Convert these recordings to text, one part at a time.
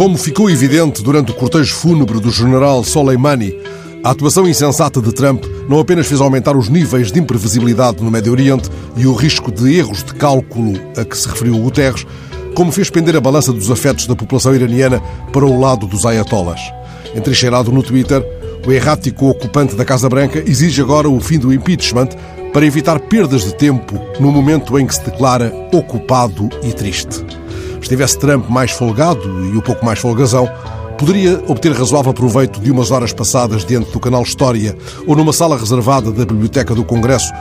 Como ficou evidente durante o cortejo fúnebre do general Soleimani, a atuação insensata de Trump não apenas fez aumentar os níveis de imprevisibilidade no Médio Oriente e o risco de erros de cálculo a que se referiu Guterres, como fez pender a balança dos afetos da população iraniana para o lado dos ayatollahs. Entrincheirado no Twitter, o errático ocupante da Casa Branca exige agora o fim do impeachment para evitar perdas de tempo no momento em que se declara ocupado e triste. Estivesse Trump mais folgado e um pouco mais folgazão, poderia obter razoável proveito de umas horas passadas diante do canal História ou numa sala reservada da Biblioteca do Congresso,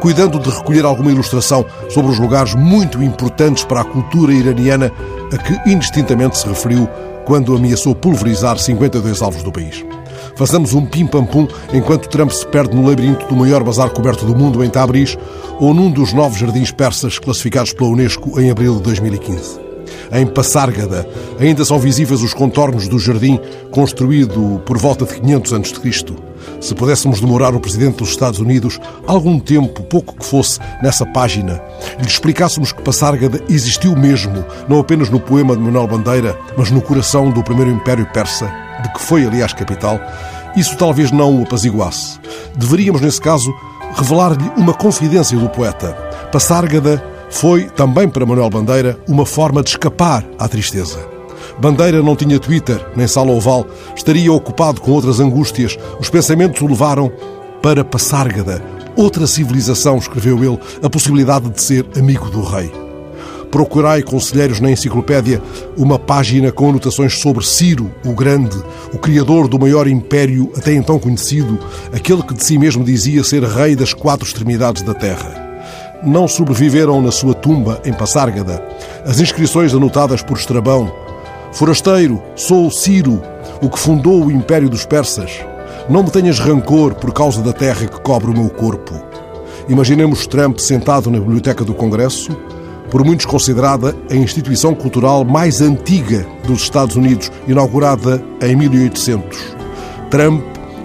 cuidando de recolher alguma ilustração sobre os lugares muito importantes para a cultura iraniana a que indistintamente se referiu quando ameaçou pulverizar 52 alvos do país. Façamos um pim-pam-pum enquanto Trump se perde no labirinto do maior bazar coberto do mundo em Tabriz ou num dos novos jardins persas classificados pela Unesco em abril de 2015. Em Passárgada, ainda são visíveis os contornos do jardim construído por volta de 500 a.C. Se pudéssemos demorar o Presidente dos Estados Unidos algum tempo, pouco que fosse, nessa página, lhe explicássemos que Passárgada existiu mesmo, não apenas no poema de Manuel Bandeira, mas no coração do primeiro Império Persa, de que foi, aliás, capital, isso talvez não o apaziguasse. Deveríamos, nesse caso, revelar-lhe uma confidência do poeta. Passárgada foi, também para Manuel Bandeira, uma forma de escapar à tristeza. Bandeira não tinha Twitter, nem sala oval, estaria ocupado com outras angústias. Os pensamentos o levaram para Passárgada, outra civilização, escreveu ele, a possibilidade de ser amigo do rei. Procurai, conselheiros, na enciclopédia, uma página com anotações sobre Ciro, o Grande, o criador do maior império até então conhecido, aquele que de si mesmo dizia ser rei das quatro extremidades da terra não sobreviveram na sua tumba em Passárgada. As inscrições anotadas por Estrabão. Forasteiro, sou Ciro, o que fundou o Império dos Persas. Não me tenhas rancor por causa da terra que cobre o meu corpo. Imaginemos Trump sentado na Biblioteca do Congresso, por muitos considerada a instituição cultural mais antiga dos Estados Unidos, inaugurada em 1800. Trump,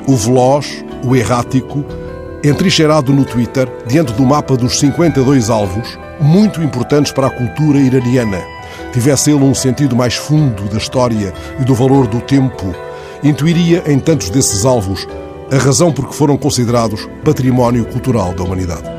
o veloz, o errático, entrincheirado no Twitter, diante do mapa dos 52 alvos, muito importantes para a cultura iraniana. Tivesse ele um sentido mais fundo da história e do valor do tempo, intuiria em tantos desses alvos a razão por que foram considerados património cultural da humanidade.